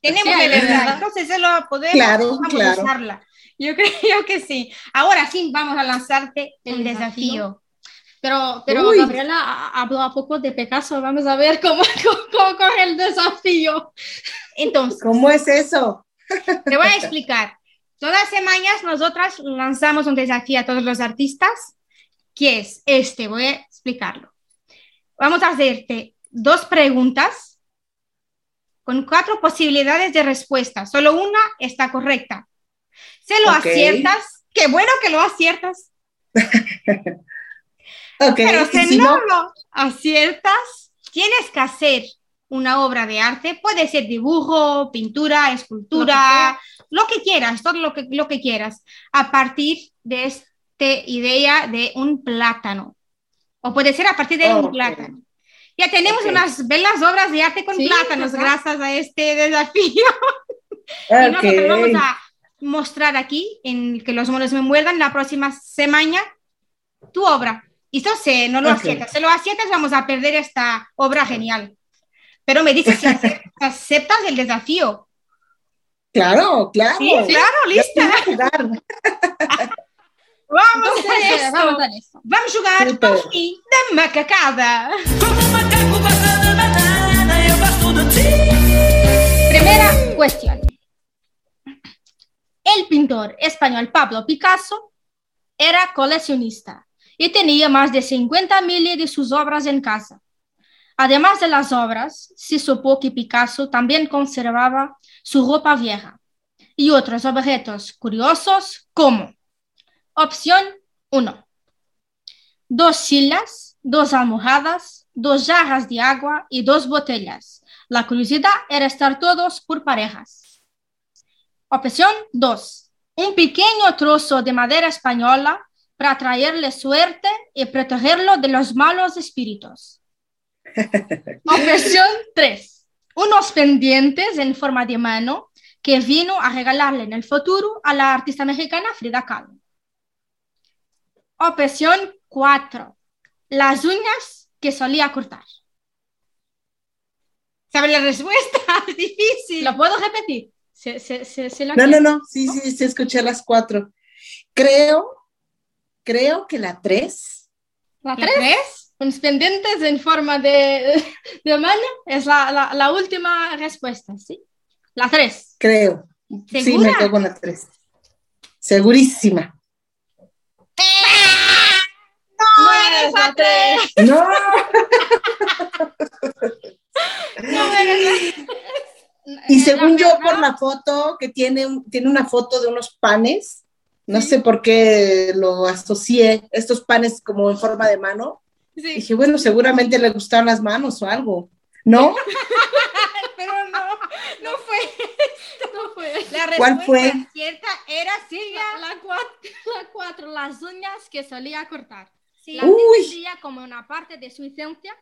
[SPEAKER 8] Tenemos
[SPEAKER 9] Sí,
[SPEAKER 8] libertad.
[SPEAKER 9] libertad.
[SPEAKER 8] Entonces eso lo podemos
[SPEAKER 10] Claro,
[SPEAKER 8] vamos a
[SPEAKER 10] claro.
[SPEAKER 8] usarla. Yo creo que sí. Ahora sí vamos a lanzarte el
[SPEAKER 9] El
[SPEAKER 8] desafío.
[SPEAKER 9] desafío. Pero, pero
[SPEAKER 10] Uy.
[SPEAKER 9] Gabriela ha- habló a poco de Picasso. Vamos a ver cómo, cómo, coge el desafío.
[SPEAKER 8] Entonces,
[SPEAKER 10] ¿Cómo es eso?
[SPEAKER 8] te voy a explicar. Todas las semanas nosotras lanzamos un desafío a todos los artistas ¿Qué es este? Voy a explicarlo. Vamos a hacerte dos preguntas con cuatro posibilidades de respuesta. Solo una está correcta. Si lo
[SPEAKER 10] Ok.
[SPEAKER 8] aciertas, qué bueno que lo aciertas.
[SPEAKER 10] Ok,
[SPEAKER 8] Pero si,
[SPEAKER 10] si
[SPEAKER 8] no
[SPEAKER 10] no,
[SPEAKER 8] lo aciertas, tienes que hacer una obra de arte. Puede ser dibujo, pintura, escultura, lo que, quieras, todo lo que, lo que quieras, a partir de esta idea de un plátano. O puede ser a partir de un
[SPEAKER 10] Ok.
[SPEAKER 8] plátano. Ya tenemos
[SPEAKER 10] Ok.
[SPEAKER 8] unas belas obras de arte con
[SPEAKER 9] Sí,
[SPEAKER 8] plátanos
[SPEAKER 9] ¿verdad?
[SPEAKER 8] gracias a este desafío. Y nosotros vamos a mostrar aquí, en que los monos me muerdan, la próxima semana, tu obra. Y eso se, no lo
[SPEAKER 10] Ok.
[SPEAKER 8] aciertas. Si lo aciertas, vamos a perder esta obra genial. Pero me dices si ace- aceptas el desafío.
[SPEAKER 10] Claro, claro.
[SPEAKER 8] Sí, claro, lista. Vamos a esto.
[SPEAKER 9] vamos a esto.
[SPEAKER 8] Vamos a jugar
[SPEAKER 10] Super.
[SPEAKER 8] ao fim da macacada.
[SPEAKER 9] Primera cuestión. El pintor español Pablo Picasso era coleccionista y tenía más de 50.000 de sus obras en casa. Además de las obras, se supo que Picasso también conservaba su ropa vieja y otros objetos curiosos como opción 1. Dos sillas, dos almohadas, dos jarras de agua y dos botellas. La curiosidad era estar todos por parejas. Opción 2. Un pequeño trozo de madera española para traerle suerte y protegerlo de los malos espíritus. Opción 3. Unos pendientes en forma de mano que vino a regalarle en el futuro a la artista mexicana Frida Kahlo. Opción 4. Las uñas que solía cortar.
[SPEAKER 8] ¿Sabes la respuesta? Es difícil.
[SPEAKER 9] ¿Lo puedo repetir? Se, se, se, se lo
[SPEAKER 10] No, no, no. Sí, sí, sí, escuché las cuatro. Creo, creo que la tres.
[SPEAKER 9] ¿La
[SPEAKER 8] ¿La
[SPEAKER 9] tres?
[SPEAKER 8] tres?
[SPEAKER 9] Unos pendientes en forma de, de mano es la, la, la última respuesta, ¿sí? La 3.
[SPEAKER 10] Creo. Sí,
[SPEAKER 8] ¿Segura?
[SPEAKER 10] me quedo con la tres. Segurísima.
[SPEAKER 9] No eres la 3.
[SPEAKER 10] No. Y según yo, por la foto, que tiene, tiene una foto de unos panes, no sé por qué lo asocié, estos panes como en forma de mano.
[SPEAKER 8] Sí,
[SPEAKER 10] Dije, bueno, seguramente le gustaron las manos o algo. ¿No?
[SPEAKER 8] pero no, no fue.
[SPEAKER 9] No fue.
[SPEAKER 8] La respuesta
[SPEAKER 10] ¿Cuál fue?
[SPEAKER 8] cierta era Silvia.
[SPEAKER 9] La 4, la cuatro, las uñas que solía cortar.
[SPEAKER 8] Sí.
[SPEAKER 9] Las entendía como una parte de su esencia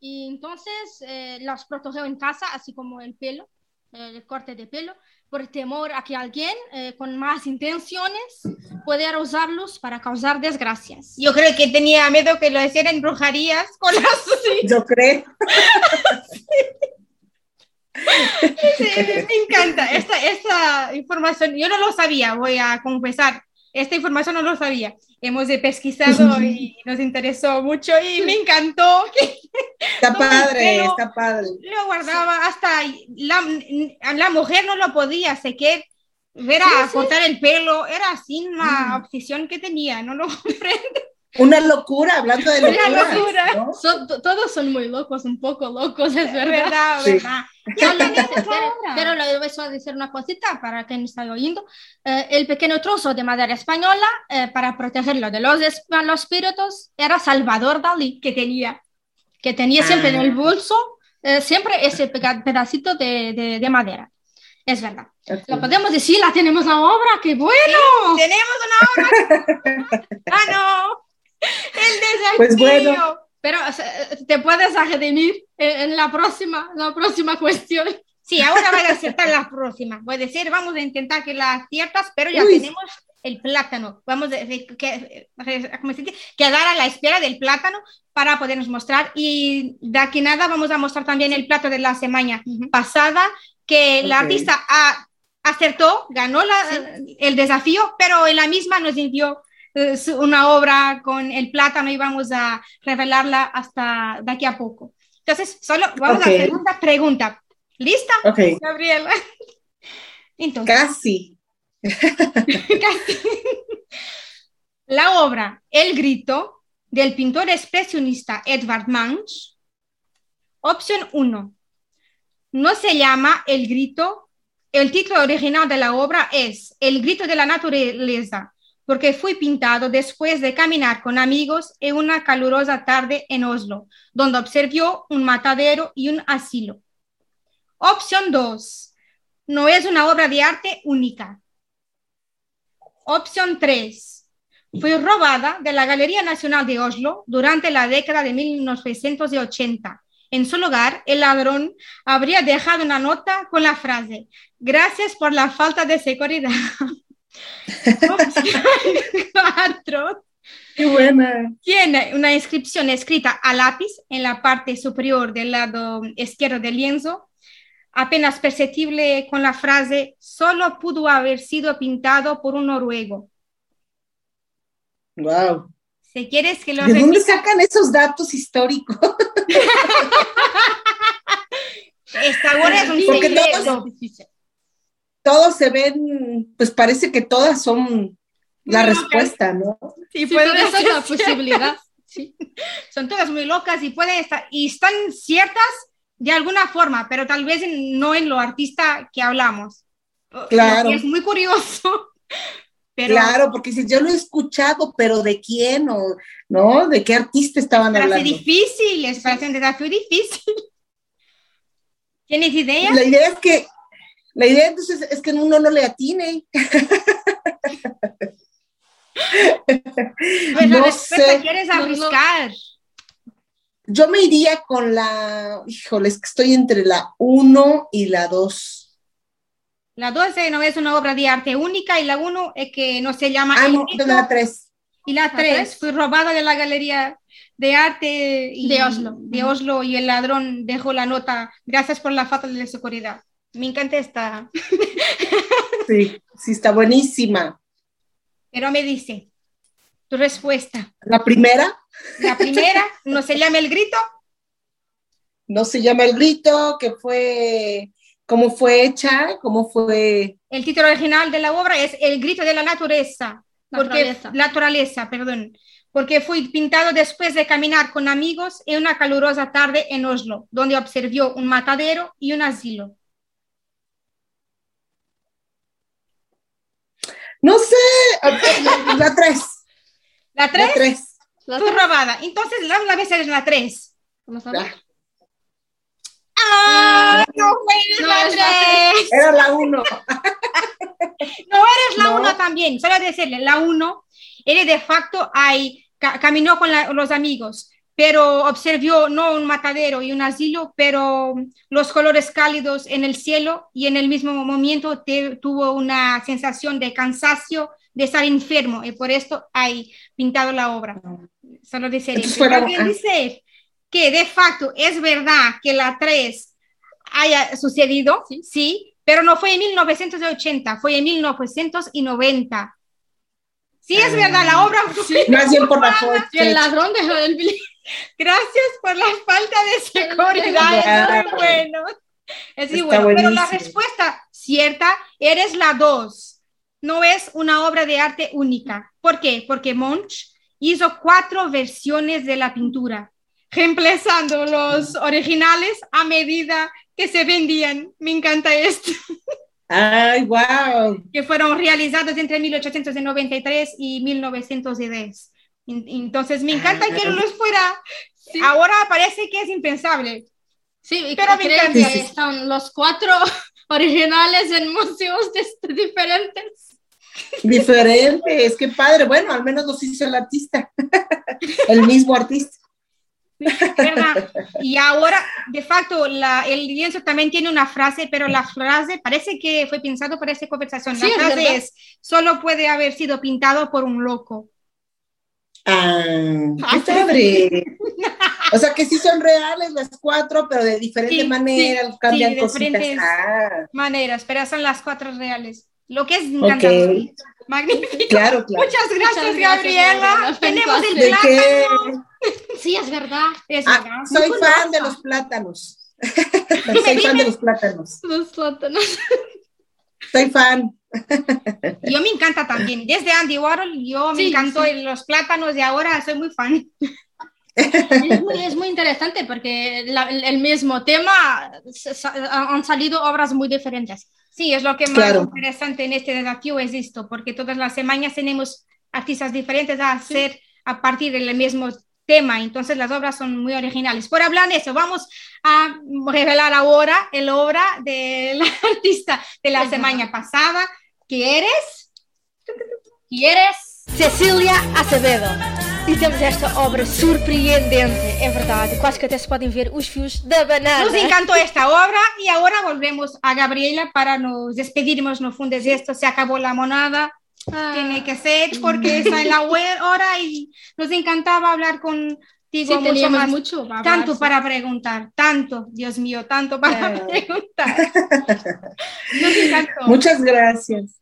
[SPEAKER 9] y entonces eh, las protegió en casa, así como el pelo, el corte de pelo, por temor a que alguien eh, con más intenciones pudiera usarlos para causar desgracias.
[SPEAKER 8] Yo creo que tenía miedo que lo hicieran brujerías con las
[SPEAKER 10] Yo creo.
[SPEAKER 8] Sí, me encanta. Esta, esta información, yo no lo sabía, voy a confesar. Esta información no lo sabía. Hemos pesquisado y nos interesó mucho y me encantó
[SPEAKER 10] Está padre, está padre.
[SPEAKER 8] lo guardaba hasta la, la mujer no lo podía, sé que ver a cortar el pelo era así una obsesión que tenía, no lo comprendo.
[SPEAKER 10] Una locura, hablando de
[SPEAKER 8] Una
[SPEAKER 10] locura. ¿no?
[SPEAKER 9] Son- to- todos son muy locos, un poco locos, es verdad.
[SPEAKER 8] verdad,
[SPEAKER 10] Sí.
[SPEAKER 8] verdad.
[SPEAKER 9] pero, pero le voy a decir una cosita para quien está oyendo. Eh, el pequeño trozo de madera española, eh, para protegerlo de los malos espíritus, era Salvador Dalí, que tenía, que tenía siempre en el bolso, eh, siempre ese pedacito de, de- de madera. Es verdad. Lo podemos decir, la tenemos la obra, qué bueno.
[SPEAKER 8] Tenemos una obra. ah, no. El desafío.
[SPEAKER 10] Pues bueno.
[SPEAKER 9] Pero te puedes redimir en, en la próxima, la próxima cuestión.
[SPEAKER 8] Sí, ahora voy a acertar la próxima. Voy a decir, vamos a intentar que la aciertas, pero ya
[SPEAKER 10] Uy.
[SPEAKER 8] tenemos el plátano. Vamos a que, ¿cómo se dice? quedar a la espera del plátano para podernos mostrar. Y de aquí nada vamos a mostrar también el plato de la semana pasada, que la
[SPEAKER 10] Ok.
[SPEAKER 8] artista ha- acertó, ganó la- el desafío, pero en la misma nos envió una obra con el plátano y vamos a revelarla hasta de aquí a poco. Entonces, solo vamos a la segunda pregunta. ¿Lista?
[SPEAKER 10] Ok,
[SPEAKER 8] Gabriela. Entonces,
[SPEAKER 10] casi.
[SPEAKER 8] casi. la obra El Grito del pintor expresionista Edvard Munch. Opción 1. No se llama El Grito. El título original de la obra es El Grito de la Naturaleza, porque fui pintado después de caminar con amigos en una calurosa tarde en Oslo, donde observó un matadero y un asilo. Opción 2. No es una obra de arte única. Opción 3. Fue robada de la Galería Nacional de Oslo durante la década de 1980. En su lugar, el ladrón habría dejado una nota con la frase, gracias por la falta de seguridad. Opción 4.
[SPEAKER 10] Qué buena.
[SPEAKER 8] Tiene una inscripción escrita a lápiz en la parte superior del lado izquierdo del lienzo, apenas perceptible con la frase, solo pudo haber sido pintado por un noruego.
[SPEAKER 10] Wow.
[SPEAKER 8] Si quieres que lo
[SPEAKER 10] ¿De dónde sacan esos datos históricos?
[SPEAKER 8] esta es un
[SPEAKER 10] Porque todos- Todos se ven, pues parece que todas son la
[SPEAKER 8] Muy locas.
[SPEAKER 10] respuesta, ¿no?
[SPEAKER 8] Sí,
[SPEAKER 9] Sí,
[SPEAKER 8] puede
[SPEAKER 9] pero esa es la posibilidad.
[SPEAKER 8] Sí. Son todas muy locas y pueden estar, y están ciertas de alguna forma, pero tal vez no en lo artista que hablamos.
[SPEAKER 10] Claro.
[SPEAKER 8] Es muy curioso. Pero,
[SPEAKER 10] Claro, porque si yo lo he escuchado, pero ¿de quién? O, ¿No? ¿De qué artista estaban
[SPEAKER 8] parece
[SPEAKER 10] hablando?
[SPEAKER 8] difícil, les parece un desafío difícil. ¿Tienes idea?
[SPEAKER 10] La idea es que, la idea entonces es que uno no le atine.
[SPEAKER 8] Pues la
[SPEAKER 10] no
[SPEAKER 8] respuesta
[SPEAKER 10] sé.
[SPEAKER 8] quieres
[SPEAKER 9] No, no.
[SPEAKER 8] arriscar.
[SPEAKER 10] Yo me iría con la, híjole, es que estoy entre la 1 y la 2.
[SPEAKER 8] La 12 no es una obra de arte única y la 1 es que no se llama
[SPEAKER 10] Ah, no, la 3.
[SPEAKER 8] Y la
[SPEAKER 9] La
[SPEAKER 8] 3
[SPEAKER 9] tres.
[SPEAKER 8] fue robada de la Galería de Arte y-
[SPEAKER 9] De Oslo.
[SPEAKER 8] de Oslo y el ladrón dejó la nota, gracias por la falta de seguridad. Me encanta esta,
[SPEAKER 10] Sí, sí, está buenísima.
[SPEAKER 8] pero me dice, tu respuesta.
[SPEAKER 10] La primera
[SPEAKER 8] La primera, no se llama El Grito,
[SPEAKER 10] no se llama El Grito, que fue, cómo fue hecha, cómo fue,
[SPEAKER 8] el título original de la obra es El Grito de la Naturaleza, porque,
[SPEAKER 9] Naturaleza.
[SPEAKER 8] naturaleza, perdón, porque fui pintado después de caminar con amigos en una calurosa tarde en Oslo, donde observó un matadero y un asilo.
[SPEAKER 10] No sé, la 3.
[SPEAKER 8] La
[SPEAKER 10] La
[SPEAKER 8] 3
[SPEAKER 10] 3.
[SPEAKER 9] La
[SPEAKER 8] fue robada. Entonces, la, la vez eres la 3.
[SPEAKER 9] Vamos a ver.
[SPEAKER 8] ¡Ah! No
[SPEAKER 9] No,
[SPEAKER 8] la
[SPEAKER 9] es la
[SPEAKER 8] 3.
[SPEAKER 10] Era la 1.
[SPEAKER 8] No eres la
[SPEAKER 10] No.
[SPEAKER 8] 1 también. Solo decirle, la 1, él de facto ahí ca- caminó con la- los amigos, pero observó no un matadero y un asilo, pero los colores cálidos en el cielo y en el mismo momento te- tuvo una sensación de cansancio, de estar enfermo, y por esto hay pintado la obra. Solo También dice que de facto es verdad que la 3 haya sucedido, sí. pero no fue en 1980, fue en 1990. Sí, es verdad, la obra fue
[SPEAKER 10] Más bien por la foto.
[SPEAKER 9] El ladrón dejó el billete.
[SPEAKER 8] Gracias por la falta de seguridad, es muy bueno. Es muy bueno, pero la
[SPEAKER 10] buenísimo.
[SPEAKER 8] respuesta cierta eres la 2. No es una obra de arte única. ¿Por qué? Porque Munch hizo cuatro versiones de la pintura, reemplazando los originales a medida que se vendían. Me encanta esto.
[SPEAKER 10] Ay, wow.
[SPEAKER 8] que fueron realizados entre 1893 y 1910. En- Entonces, me encanta que
[SPEAKER 10] Ah.
[SPEAKER 8] los fuera. Ahora parece que es impensable.
[SPEAKER 9] Sí,
[SPEAKER 8] Pero me encanta.
[SPEAKER 9] que
[SPEAKER 10] Sí, sí.
[SPEAKER 9] están los cuatro originales en museos de- diferentes.
[SPEAKER 10] Diferente, es que padre. Bueno, al menos los hizo el artista. El mismo artista.
[SPEAKER 8] ¿verdad? Y ahora, de facto, la- el lienzo también tiene una frase, pero la frase parece que fue pensado para esta conversación. La
[SPEAKER 9] Sí,
[SPEAKER 8] frase es, solo puede haber sido pintado por un loco.
[SPEAKER 10] Ah, qué padre. O sea que sí son reales las cuatro, pero de diferente
[SPEAKER 8] Sí,
[SPEAKER 10] manera, cambian
[SPEAKER 8] de
[SPEAKER 10] cositas.
[SPEAKER 8] diferentes-
[SPEAKER 10] Ah,
[SPEAKER 8] Maneras, pero son las cuatro reales. Lo que es
[SPEAKER 10] ok.
[SPEAKER 8] encantador. Magnífico.
[SPEAKER 10] Claro, claro.
[SPEAKER 8] Muchas gracias,
[SPEAKER 9] Muchas gracias,
[SPEAKER 8] Gabriela. Tenemos el plátano.
[SPEAKER 9] Sí, es verdad.
[SPEAKER 8] Es
[SPEAKER 10] Ah,
[SPEAKER 8] verdad.
[SPEAKER 10] soy
[SPEAKER 9] Muy
[SPEAKER 10] fan
[SPEAKER 9] curiosa.
[SPEAKER 10] de los plátanos. soy fan de los plátanos.
[SPEAKER 9] Los plátanos.
[SPEAKER 10] Soy fan.
[SPEAKER 8] Yo me encanta también. Desde Andy Warhol, yo me
[SPEAKER 9] Sí,
[SPEAKER 8] encantó
[SPEAKER 9] sí.
[SPEAKER 8] los plátanos de ahora, soy muy fan.
[SPEAKER 9] Es muy, es muy interesante porque la- el, el mismo tema han salido obras muy diferentes.
[SPEAKER 8] Sí, es lo que más
[SPEAKER 10] Claro.
[SPEAKER 8] interesante en este desafío es esto, porque todas las semanas tenemos artistas diferentes a hacer a partir del mismo tema, entonces las obras son muy originales. Por hablar de eso, vamos a revelar ahora el obra del artista de la semana pasada, que eres... ¿Quieres?
[SPEAKER 2] Cecília Acevedo. E temos esta obra surpreendente, é verdade. Quase que até se podem ver os fios da banana.
[SPEAKER 8] Nos encantó esta obra y ahora volvemos a Gabriela para nos despedirnos, no fundes esto, se acabó la monada,
[SPEAKER 9] Ah,
[SPEAKER 8] tiene que ser porque está en la hora y nos encantaba hablar
[SPEAKER 9] sí,
[SPEAKER 8] mucho más.
[SPEAKER 9] mucho. para
[SPEAKER 8] Tanto
[SPEAKER 9] hablar, sí.
[SPEAKER 8] para preguntar, tanto, Dios mío, tanto para preguntar. Nos encantó.
[SPEAKER 10] Muchas gracias.